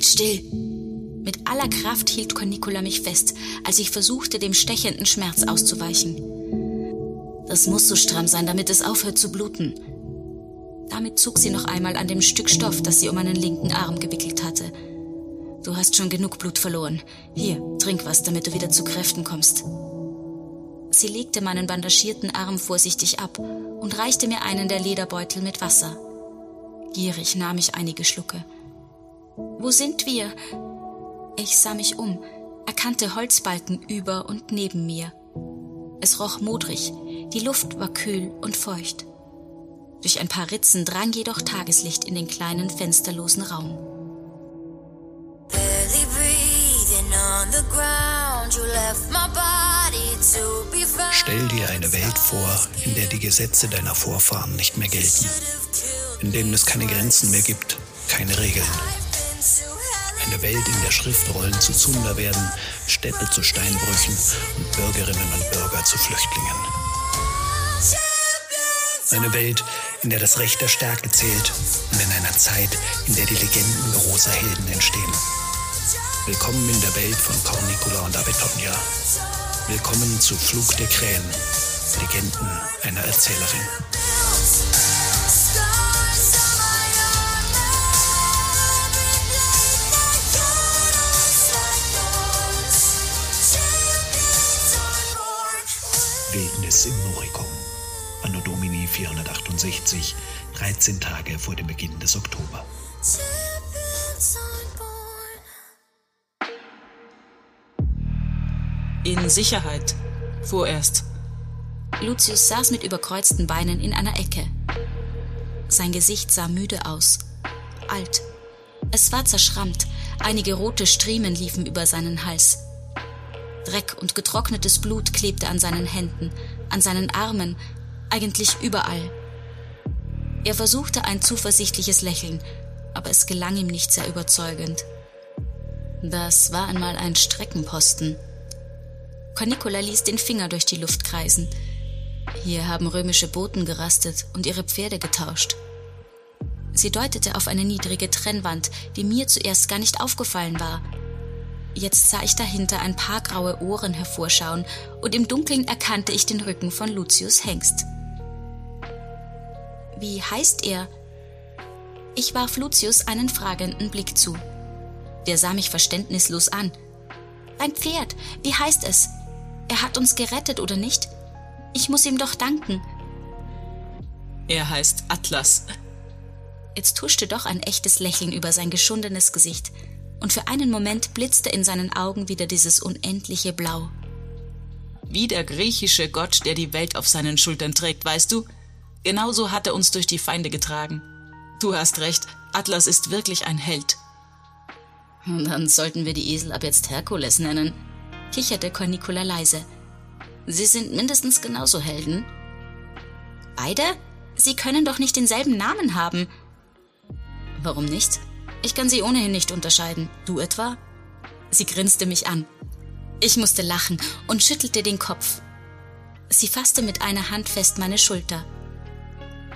Halt still! Mit aller Kraft hielt Cornicola mich fest, als ich versuchte, dem stechenden Schmerz auszuweichen. Das muss so stramm sein, damit es aufhört zu bluten. Damit zog sie noch einmal an dem Stück Stoff, das sie um meinen linken Arm gewickelt hatte. Du hast schon genug Blut verloren. Hier, trink was, damit du wieder zu Kräften kommst. Sie legte meinen bandagierten Arm vorsichtig ab und reichte mir einen der Lederbeutel mit Wasser. Gierig nahm ich einige Schlucke. Wo sind wir? Ich sah mich um, erkannte Holzbalken über und neben mir. Es roch modrig, die Luft war kühl und feucht. Durch ein paar Ritzen drang jedoch Tageslicht in den kleinen fensterlosen Raum. Stell dir eine Welt vor, in der die Gesetze deiner Vorfahren nicht mehr gelten, in denen es keine Grenzen mehr gibt, keine Regeln. Eine Welt, in der Schriftrollen zu Zunder werden, Städte zu Steinbrüchen und Bürgerinnen und Bürger zu Flüchtlingen. Eine Welt, in der das Recht der Stärke zählt und in einer Zeit, in der die Legenden großer Helden entstehen. Willkommen in der Welt von Cornicula und Abetonia. Willkommen zu Flug der Krähen, Legenden einer Erzählerin. Wildnis im Noricum. Anno Domini 468, 13 Tage vor dem Beginn des Oktober. In Sicherheit. Vorerst. Lucius saß mit überkreuzten Beinen in einer Ecke. Sein Gesicht sah müde aus. Alt. Es war zerschrammt. Einige rote Striemen liefen über seinen Hals. Dreck und getrocknetes Blut klebte an seinen Händen, an seinen Armen, eigentlich überall. Er versuchte ein zuversichtliches Lächeln, aber es gelang ihm nicht sehr überzeugend. Das war einmal ein Streckenposten. Cornicola ließ den Finger durch die Luft kreisen. Hier haben römische Boten gerastet und ihre Pferde getauscht. Sie deutete auf eine niedrige Trennwand, die mir zuerst gar nicht aufgefallen war. Jetzt sah ich dahinter ein paar graue Ohren hervorschauen und im Dunkeln erkannte ich den Rücken von Lucius Hengst. Wie heißt er? Ich warf Lucius einen fragenden Blick zu. Der sah mich verständnislos an. Ein Pferd, wie heißt es? Er hat uns gerettet, oder nicht? Ich muss ihm doch danken. Er heißt Atlas. Jetzt tuschte doch ein echtes Lächeln über sein geschundenes Gesicht und für einen Moment blitzte in seinen Augen wieder dieses unendliche Blau. Wie der griechische Gott, der die Welt auf seinen Schultern trägt, weißt du? Genauso hat er uns durch die Feinde getragen. Du hast recht, Atlas ist wirklich ein Held. Dann sollten wir die Esel ab jetzt Herkules nennen, kicherte Cornicula leise. Sie sind mindestens genauso Helden. Beide? Sie können doch nicht denselben Namen haben. Warum nicht? Ich kann sie ohnehin nicht unterscheiden. Du etwa? Sie grinste mich an. Ich musste lachen und schüttelte den Kopf. Sie fasste mit einer Hand fest meine Schulter.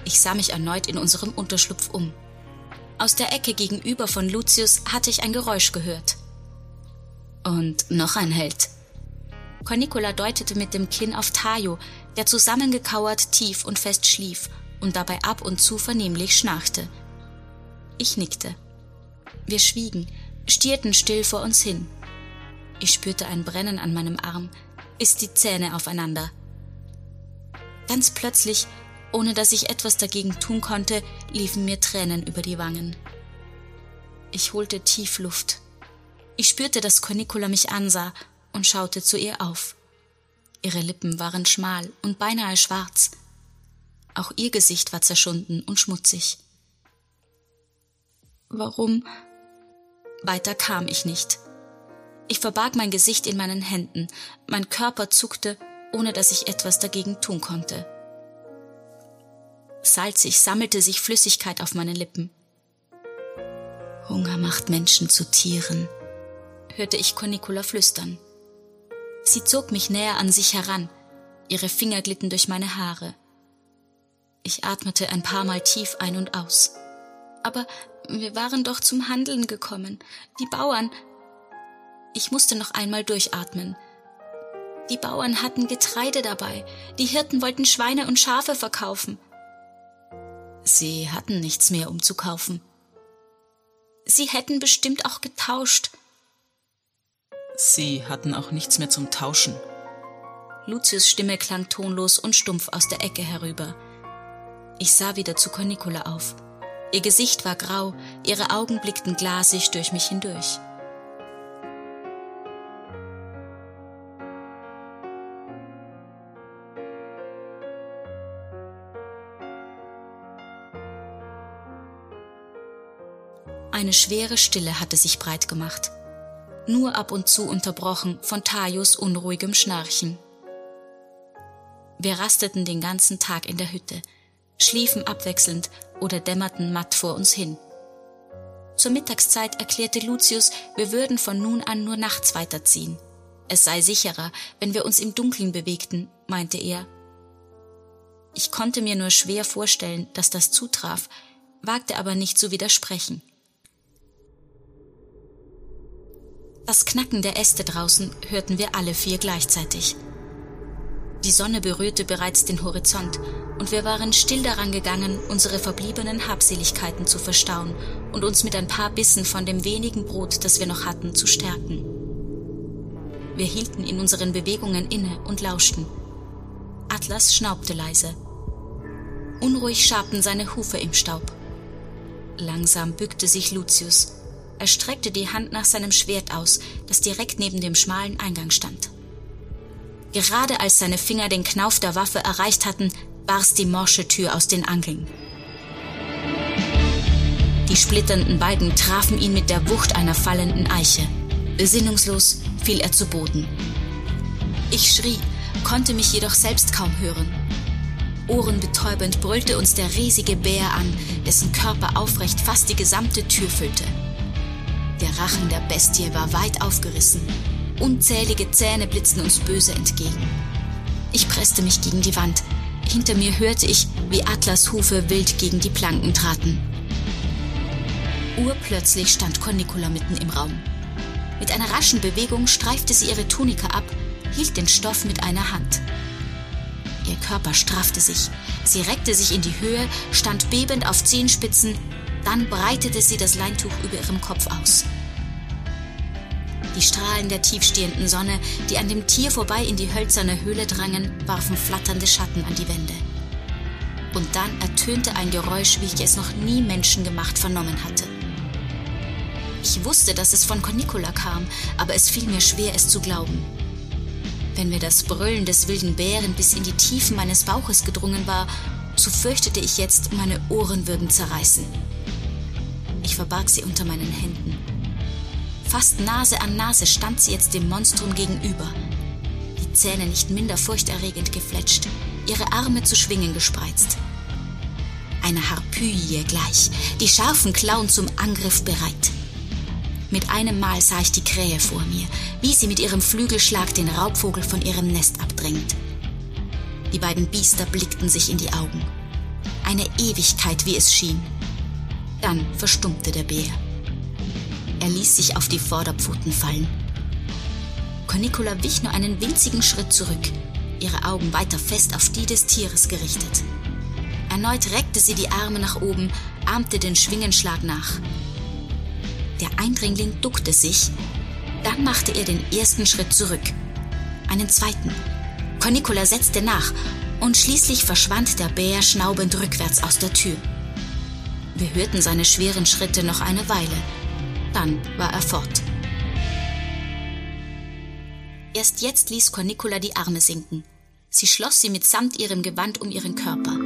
Ich sah mich erneut in unserem Unterschlupf um. Aus der Ecke gegenüber von Lucius hatte ich ein Geräusch gehört. Und noch ein Held. Cornicola deutete mit dem Kinn auf Tayo, der zusammengekauert tief und fest schlief und dabei ab und zu vernehmlich schnarchte. Ich nickte. Wir schwiegen, stierten still vor uns hin. Ich spürte ein Brennen an meinem Arm, biss die Zähne aufeinander. Ganz plötzlich, ohne dass ich etwas dagegen tun konnte, liefen mir Tränen über die Wangen. Ich holte tief Luft. Ich spürte, dass Cornicola mich ansah und schaute zu ihr auf. Ihre Lippen waren schmal und beinahe schwarz. Auch ihr Gesicht war zerschunden und schmutzig. Warum? Weiter kam ich nicht. Ich verbarg mein Gesicht in meinen Händen, mein Körper zuckte, ohne dass ich etwas dagegen tun konnte. Salzig sammelte sich Flüssigkeit auf meinen Lippen. Hunger macht Menschen zu Tieren, hörte ich Cornicula flüstern. Sie zog mich näher an sich heran, ihre Finger glitten durch meine Haare. Ich atmete ein paar Mal tief ein und aus. Aber Wir waren doch zum Handeln gekommen. Die Bauern. Ich musste noch einmal durchatmen. Die Bauern hatten Getreide dabei. Die Hirten wollten Schweine und Schafe verkaufen. Sie hatten nichts mehr, um zu kaufen. Sie hätten bestimmt auch getauscht. Sie hatten auch nichts mehr zum Tauschen. Lucius Stimme klang tonlos und stumpf aus der Ecke herüber. Ich sah wieder zu Cornicula auf. Ihr Gesicht war grau, ihre Augen blickten glasig durch mich hindurch. Eine schwere Stille hatte sich breit gemacht, nur ab und zu unterbrochen von Tajos unruhigem Schnarchen. Wir rasteten den ganzen Tag in der Hütte, schliefen abwechselnd oder dämmerten matt vor uns hin. Zur Mittagszeit erklärte Lucius, wir würden von nun an nur nachts weiterziehen. Es sei sicherer, wenn wir uns im Dunkeln bewegten, meinte er. Ich konnte mir nur schwer vorstellen, dass das zutraf, wagte aber nicht zu widersprechen. Das Knacken der Äste draußen hörten wir alle vier gleichzeitig. Die Sonne berührte bereits den Horizont, und wir waren still daran gegangen, unsere verbliebenen Habseligkeiten zu verstauen und uns mit ein paar Bissen von dem wenigen Brot, das wir noch hatten, zu stärken. Wir hielten in unseren Bewegungen inne und lauschten. Atlas schnaubte leise. Unruhig schabten seine Hufe im Staub. Langsam bückte sich Lucius, er streckte die Hand nach seinem Schwert aus, das direkt neben dem schmalen Eingang stand. Gerade als seine Finger den Knauf der Waffe erreicht hatten, barst die morsche Tür aus den Angeln. Die splitternden Balken trafen ihn mit der Wucht einer fallenden Eiche. Besinnungslos fiel er zu Boden. Ich schrie, konnte mich jedoch selbst kaum hören. Ohrenbetäubend brüllte uns der riesige Bär an, dessen Körper aufrecht fast die gesamte Tür füllte. Der Rachen der Bestie war weit aufgerissen. Unzählige Zähne blitzten uns böse entgegen. Ich presste mich gegen die Wand. Hinter mir hörte ich, wie Atlas Hufe wild gegen die Planken traten. Urplötzlich stand Cornicula mitten im Raum. Mit einer raschen Bewegung streifte sie ihre Tunika ab, hielt den Stoff mit einer Hand. Ihr Körper straffte sich. Sie reckte sich in die Höhe, stand bebend auf Zehenspitzen, dann breitete sie das Leintuch über ihrem Kopf aus. Die Strahlen der tiefstehenden Sonne, die an dem Tier vorbei in die hölzerne Höhle drangen, warfen flatternde Schatten an die Wände. Und dann ertönte ein Geräusch, wie ich es noch nie menschengemacht vernommen hatte. Ich wusste, dass es von Cornicula kam, aber es fiel mir schwer, es zu glauben. Wenn mir das Brüllen des wilden Bären bis in die Tiefen meines Bauches gedrungen war, so fürchtete ich jetzt, meine Ohren würden zerreißen. Ich verbarg sie unter meinen Händen. Fast Nase an Nase stand sie jetzt dem Monstrum gegenüber. Die Zähne nicht minder furchterregend gefletscht, ihre Arme zu schwingen gespreizt. Eine Harpyie gleich, die scharfen Klauen zum Angriff bereit. Mit einem Mal sah ich die Krähe vor mir, wie sie mit ihrem Flügelschlag den Raubvogel von ihrem Nest abdrängt. Die beiden Biester blickten sich in die Augen. Eine Ewigkeit, wie es schien. Dann verstummte der Bär. Er ließ sich auf die Vorderpfoten fallen. Cornicula wich nur einen winzigen Schritt zurück, ihre Augen weiter fest auf die des Tieres gerichtet. Erneut reckte sie die Arme nach oben, ahmte den Schwingenschlag nach. Der Eindringling duckte sich, dann machte er den ersten Schritt zurück, einen zweiten. Cornicula setzte nach und schließlich verschwand der Bär schnaubend rückwärts aus der Tür. Wir hörten seine schweren Schritte noch eine Weile. Dann war er fort. Erst jetzt ließ Cornicula die Arme sinken. Sie schloss sie mitsamt ihrem Gewand um ihren Körper.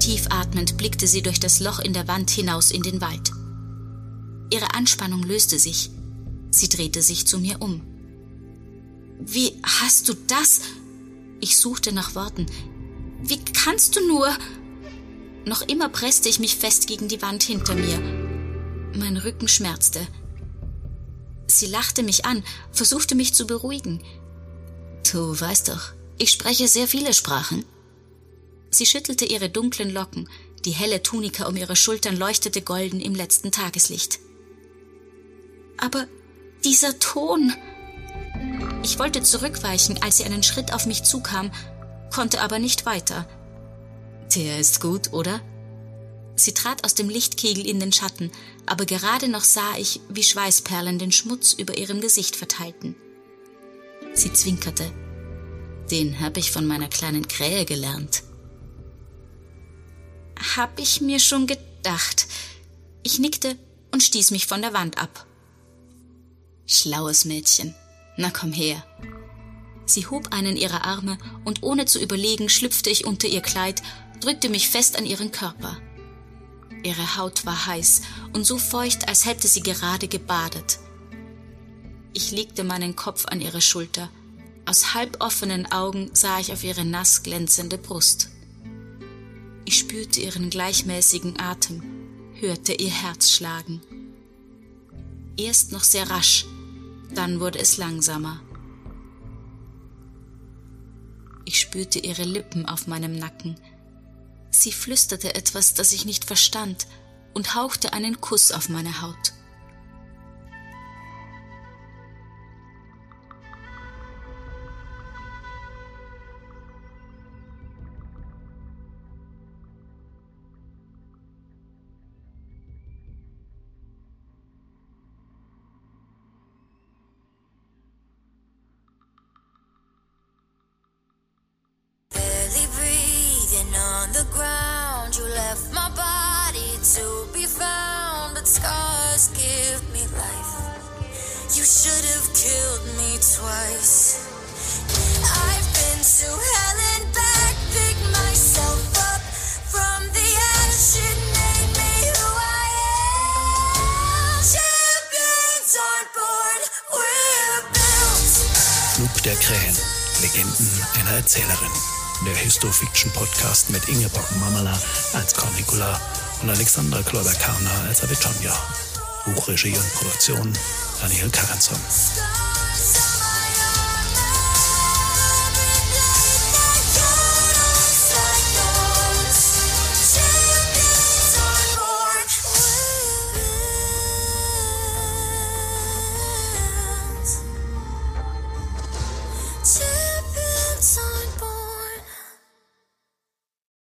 Tief atmend blickte sie durch das Loch in der Wand hinaus in den Wald. Ihre Anspannung löste sich. Sie drehte sich zu mir um. Wie hast du das? Ich suchte nach Worten. Wie kannst du nur? Noch immer presste ich mich fest gegen die Wand hinter mir. Mein Rücken schmerzte. Sie lachte mich an, versuchte mich zu beruhigen. Du weißt doch, ich spreche sehr viele Sprachen. Sie schüttelte ihre dunklen Locken, Die helle Tunika um ihre Schultern leuchtete golden im letzten Tageslicht. Aber dieser Ton. Ich wollte zurückweichen, als sie einen Schritt auf mich zukam, konnte aber nicht weiter. Der ist gut, oder? Sie trat aus dem Lichtkegel in den Schatten, aber gerade noch sah ich, wie Schweißperlen den Schmutz über ihrem Gesicht verteilten. Sie zwinkerte. Den hab ich von meiner kleinen Krähe gelernt. Hab ich mir schon gedacht. Ich nickte und stieß mich von der Wand ab. Schlaues Mädchen. Na komm her. Sie hob einen ihrer Arme und ohne zu überlegen schlüpfte ich unter ihr Kleid, drückte mich fest an ihren Körper. Ihre Haut war heiß und so feucht, als hätte sie gerade gebadet. Ich legte meinen Kopf an ihre Schulter. Aus halboffenen Augen sah ich auf ihre nass glänzende Brust. Ich spürte ihren gleichmäßigen Atem, hörte ihr Herz schlagen. Erst noch sehr rasch, dann wurde es langsamer. Ich spürte ihre Lippen auf meinem Nacken. Sie flüsterte etwas, das ich nicht verstand, und hauchte einen Kuss auf meine Haut. Should have killed me twice. I've been to hell and back, pick myself up from the ash. It made me who I am. Champions on board, we're built. Flug der Krähen, Legenden einer Erzählerin. Der Histofiction-Podcast mit Ingeborg Mamala als Cornicula und Alexandra Kloiber-Karner als Avitonia. Buchregie und Produktion Daniel Karenson.